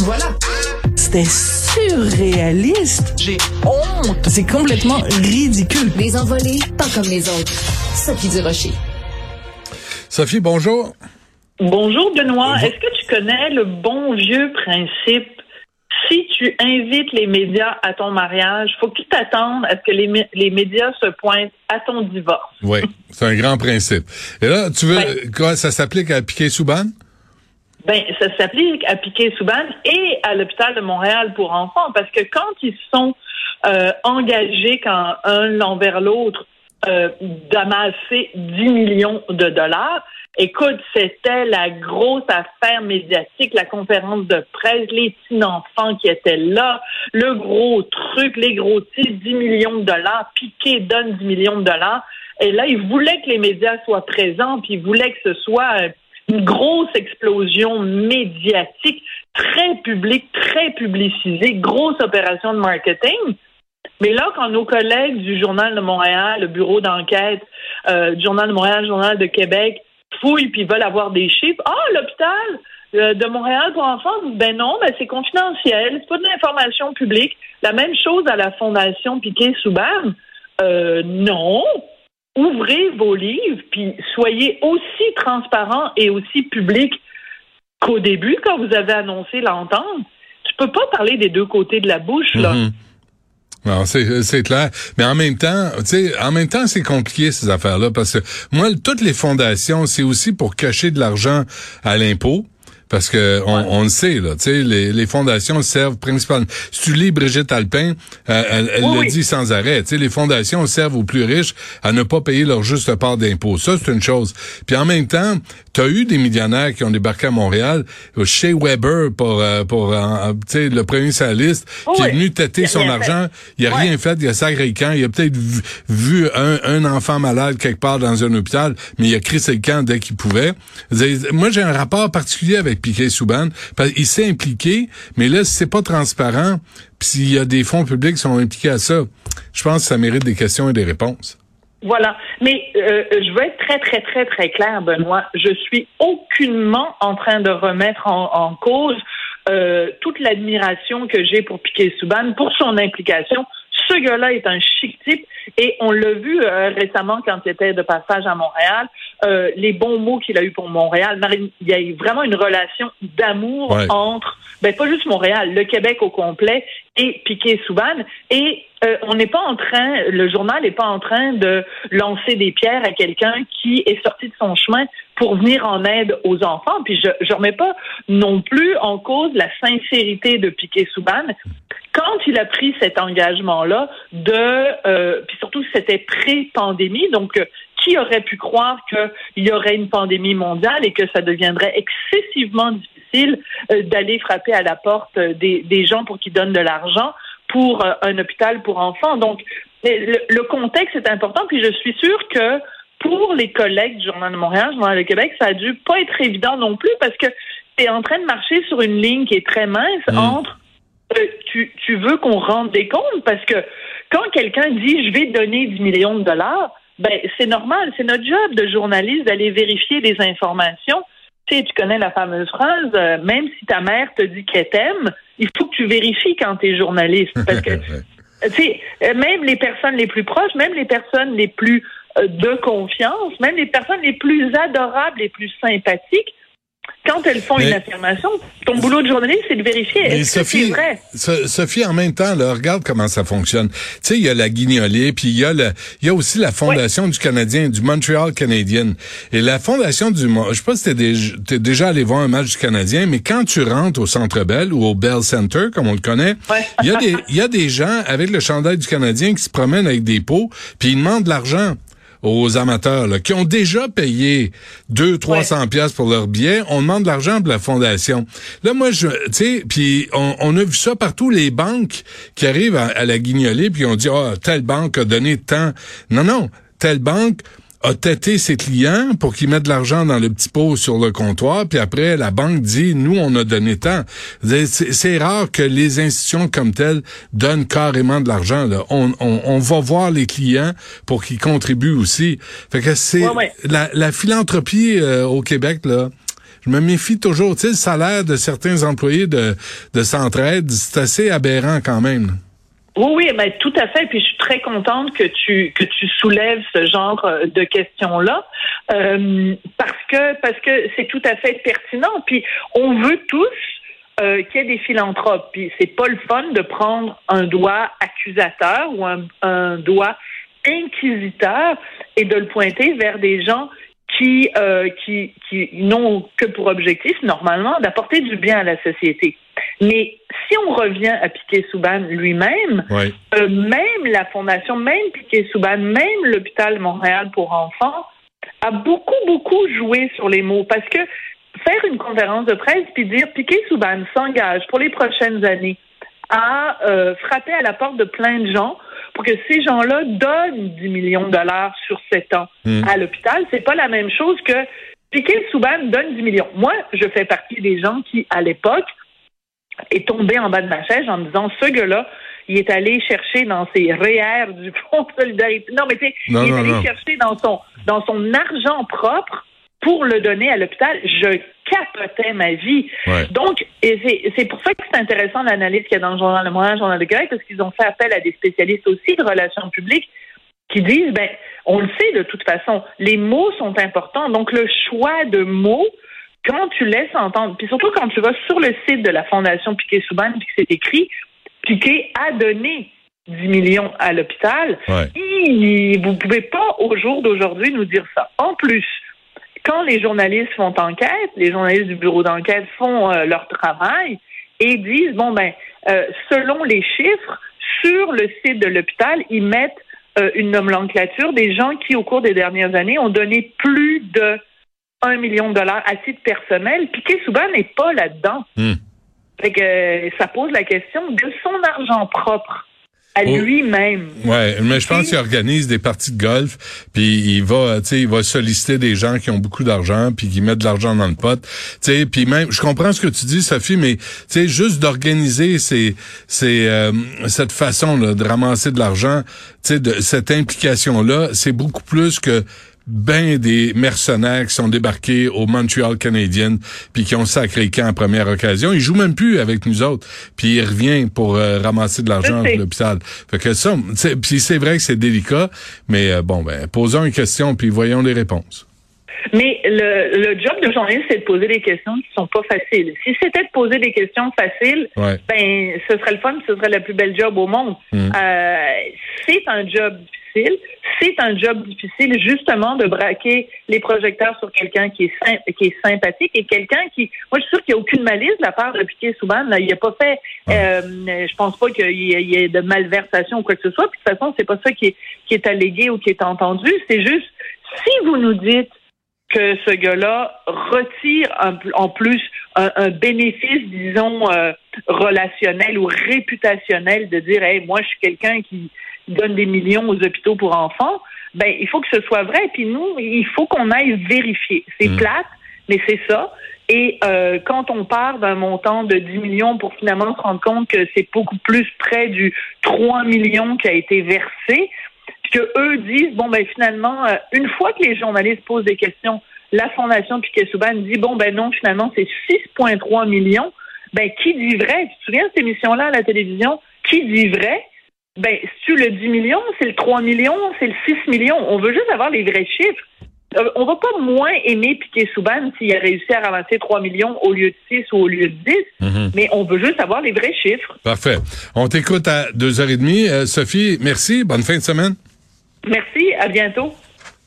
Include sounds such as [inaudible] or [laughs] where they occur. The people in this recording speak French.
Voilà. C'était surréaliste. J'ai honte. C'est complètement ridicule. Les envolés, pas comme les autres. Sophie Durocher. Sophie, bonjour. Bonjour Benoît. Est-ce que tu connais le bon vieux principe? Si tu invites les médias à ton mariage, faut qu'ils t'attendent à ce que les, les, médias se pointent à ton divorce. Oui, c'est un grand principe. Et là, tu veux, quoi, ça s'applique à Piquet-Souban? Ben, ça s'applique à Piquet-Souban et à l'hôpital de Montréal pour enfants, parce que quand ils sont euh, engagés quand un l'envers l'autre euh, d'amasser 10 millions de dollars, Écoute, c'était la grosse affaire médiatique, la conférence de presse, les petits enfants qui étaient là, le gros truc, les gros titres, 10 millions de dollars, Piqué donne 10 millions de dollars. Et là, ils voulaient que les médias soient présents, puis ils voulaient que ce soit une grosse explosion médiatique, très publique, très publicisée, grosse opération de marketing. Mais là, quand nos collègues du Journal de Montréal, le bureau d'enquête, euh, du Journal de Montréal, Journal de Québec, fouillent puis veulent avoir des chiffres. Ah, l'hôpital euh, de Montréal pour enfants, ben non, ben c'est confidentiel, c'est pas de l'information publique. La même chose à la Fondation Piquet-Souban. Euh, non. Ouvrez vos livres, puis soyez aussi transparents et aussi publics qu'au début, quand vous avez annoncé l'entente. Tu peux pas parler des deux côtés de la bouche, là. Non, c'est clair. Mais en même temps, tu sais, en même temps, c'est compliqué ces affaires-là parce que moi, toutes les fondations, c'est aussi pour cacher de l'argent à l'impôt. Parce que on, on, le sait, là, tu sais, les, les, fondations servent principalement. Si tu lis Brigitte Alpin, euh, elle, elle le dit sans arrêt. Tu sais, les fondations servent aux plus riches à ne pas payer leur juste part d'impôt. Ça, c'est une chose. Puis en même temps, tu as eu des millionnaires qui ont débarqué à Montréal. Chez Weber, pour, euh, pour euh, tu sais, le premier saliste, qui est venu têter son argent. Il a rien fait. Il a sacré camp. Il a peut-être vu, un, un, enfant malade quelque part dans un hôpital, mais il a crissé le camp dès qu'il pouvait. Moi, j'ai un rapport particulier avec Piquet Souban. Il s'est impliqué, mais là, c'est pas transparent, puis s'il y a des fonds publics qui sont impliqués à ça, je pense que ça mérite des questions et des réponses. Voilà. Mais euh, je veux être très, très, très, très clair, Benoît. Je suis aucunement en train de remettre en, cause euh, toute l'admiration que j'ai pour Piquet Souban, pour son implication. Ce gars-là est un chic type et on l'a vu euh, récemment quand il était de passage à Montréal. Euh, les bons mots qu'il a eu pour Montréal. Il y a eu vraiment une relation d'amour entre, ben pas juste Montréal, le Québec au complet et Piquet Souban. Et euh, on n'est pas en train, le journal n'est pas en train de lancer des pierres à quelqu'un qui est sorti de son chemin pour venir en aide aux enfants. Puis je ne remets pas non plus en cause la sincérité de Piquet Souban. Quand il a pris cet engagement-là de, euh, puis surtout c'était pré-pandémie, donc qui aurait pu croire qu'il y aurait une pandémie mondiale et que ça deviendrait excessivement difficile euh, d'aller frapper à la porte des, gens pour qu'ils donnent de l'argent pour euh, un hôpital pour enfants? Donc, le, contexte est important, puis je suis sûre que pour les collègues du Journal de Montréal, Journal de Québec, ça a dû pas être évident non plus parce que tu es en train de marcher sur une ligne qui est très mince mm. entre euh, tu, tu veux qu'on rende des comptes? Parce que quand quelqu'un dit je vais donner 10 millions de dollars, ben, c'est normal, c'est notre job de journaliste d'aller vérifier les informations. Tu sais, tu connais la fameuse phrase, euh, même si ta mère te dit qu'elle t'aime, il faut que tu vérifies quand tu es journaliste. Parce que, [laughs] tu sais, euh, même les personnes les plus proches, même les personnes les plus euh, de confiance, même les personnes les plus adorables, les plus sympathiques, quand elles font une affirmation, ton boulot de journaliste, c'est de vérifier est-ce que c'est vrai? Sophie, en même temps, là, regarde comment ça fonctionne. Tu sais, il y a la Guignolée, puis il y a le, il y a aussi la Fondation du Canadien, du Montreal Canadien. Et la Fondation du, je sais pas si t'es déjà, es déjà allé voir un match du Canadien, mais quand tu rentres au Centre Bell ou au Bell Center, comme on le connaît, il y a des, il y a des gens avec le chandail du Canadien qui se promènent avec des pots, puis ils demandent de l'argent aux amateurs là, qui ont déjà payé 2 300 pièces pour leur billet, on demande de l'argent pour la fondation. Là moi je tu sais puis on, a vu ça partout les banques qui arrivent à, la guignolée puis on dit ah telle banque a donné tant. Non non, telle banque a têté ses clients pour qu'ils mettent de l'argent dans le petit pot sur le comptoir, puis après, la banque dit, nous, on a donné tant. C'est rare que les institutions comme telles donnent carrément de l'argent. On, on, on, va voir les clients pour qu'ils contribuent aussi. Fait que c'est la, la, philanthropie euh, au Québec, là, je me méfie toujours. Tu sais, le salaire de certains employés de, de Centraide, c'est assez aberrant quand même. Oui, oui, mais tout à fait. Puis je suis très contente que tu que tu soulèves ce genre euh, de questions-là euh, parce que parce que c'est tout à fait pertinent. Puis on veut tous euh, qu'il y ait des philanthropes. Puis c'est pas le fun de prendre un doigt accusateur ou un, un doigt inquisiteur et de le pointer vers des gens qui, euh, qui, qui n'ont que pour objectif, normalement, d'apporter du bien à la société. Mais si on revient à Piquet-Souban lui-même, euh, même la Fondation, même Piquet-Souban, même l'hôpital Montréal pour enfants, a beaucoup, beaucoup joué sur les mots. Parce que faire une conférence de presse puis dire Piquet-Souban s'engage pour les prochaines années à euh, frapper à la porte de plein de gens pour que ces gens-là donnent 10 millions de dollars sur 7 ans hmm. à l'hôpital, c'est pas la même chose que Piquet Souban donne 10 millions. Moi, je fais partie des gens qui, à l'époque, est tombé en bas de ma chaise en me disant ce gars-là, il est allé chercher dans ses REER du Fonds de solidarité. Non, mais tu sais, il est allé chercher dans son dans son argent propre pour le donner à l'hôpital. Je capotais ma vie. Donc, c'est pour ça que c'est intéressant l'analyse qu'il y a dans le journal Le Moyen, le journal de Grec, parce qu'ils ont fait appel à des spécialistes aussi de relations publiques qui disent, ben, on le sait de toute façon, les mots sont importants. Donc, le choix de mots, quand tu laisses entendre, puis surtout quand tu vas sur le site de la Fondation Piquet-Souban, puis que c'est écrit, Piquet a donné 10 millions à l'hôpital, vous vous pouvez pas, au jour d'aujourd'hui, nous dire ça. En plus, quand les journalistes font enquête, les journalistes du bureau d'enquête font euh, leur travail et disent, bon, ben, euh, selon les chiffres, sur le site de l'hôpital, ils mettent euh, une nomenclature des gens qui, au cours des dernières années, ont donné plus de 1 million de dollars à titre personnel. Piquet Souban n'est pas là-dedans. Hmm. Fait que ça pose la question de son argent propre à oh. lui-même. Ouais, mais je pense qu'il organise des parties de golf, puis il va, tu sais, il va solliciter des gens qui ont beaucoup d'argent, puis qui mettent de l'argent dans le pot. Tu sais, puis même, je comprends ce que tu dis, Sophie, mais tu sais, juste d'organiser ces, ces, euh, cette façon là, de ramasser de l'argent, tu sais, de cette implication là, c'est beaucoup plus que ben des mercenaires qui sont débarqués au Montreal Canadian puis qui ont sacré camp en première occasion. Il joue même plus avec nous autres, puis il revient pour euh, ramasser de l'argent à l'hôpital. Fait que ça, puis c'est vrai que c'est délicat, mais euh, bon, ben posons une question puis voyons les réponses. Mais le, le job de journaliste, c'est de poser des questions qui sont pas faciles. Si c'était de poser des questions faciles, ben ce serait le fun, ce serait le plus bel job au monde. Mmh. Euh, c'est un job difficile c'est un job difficile justement de braquer les projecteurs sur quelqu'un qui est qui est sympathique et quelqu'un qui moi je suis sûre qu'il n'y a aucune malice de la part de Piquet là, il a pas fait euh, je pense pas qu'il y, ait de malversation ou quoi que ce soit. Puis de toute façon c'est pas ça qui est qui est allégué ou qui est entendu. C'est juste si vous nous dites que ce gars-là retire en plus un, bénéfice, disons, euh, relationnel ou réputationnel de dire, hey, moi, je suis quelqu'un qui, donne des millions aux hôpitaux pour enfants, ben il faut que ce soit vrai. Puis nous, il faut qu'on aille vérifier. C'est hmm. plate, mais c'est ça. Et euh, quand on part d'un montant de 10 millions pour finalement se rendre compte que c'est beaucoup plus près du 3 millions qui a été versé, que eux disent bon ben finalement euh, une fois que les journalistes posent des questions, la fondation Piquet-Souban dit bon ben non finalement c'est 6,3 millions. Ben qui dit vrai? Tu te souviens de cette émission-là à la télévision? Qui dit vrai? Ben, si tu le 10 millions, c'est le 3 millions, c'est le 6 millions. On veut juste avoir les vrais chiffres. Euh, on va pas moins aimer Piquet Souban s'il a réussi à ramasser 3 millions au lieu de 6 ou au lieu de 10, mhm. mais on veut juste avoir les vrais chiffres. Parfait. On t'écoute à 2h30. Euh, Sophie, merci. Bonne fin de semaine. Merci. À bientôt.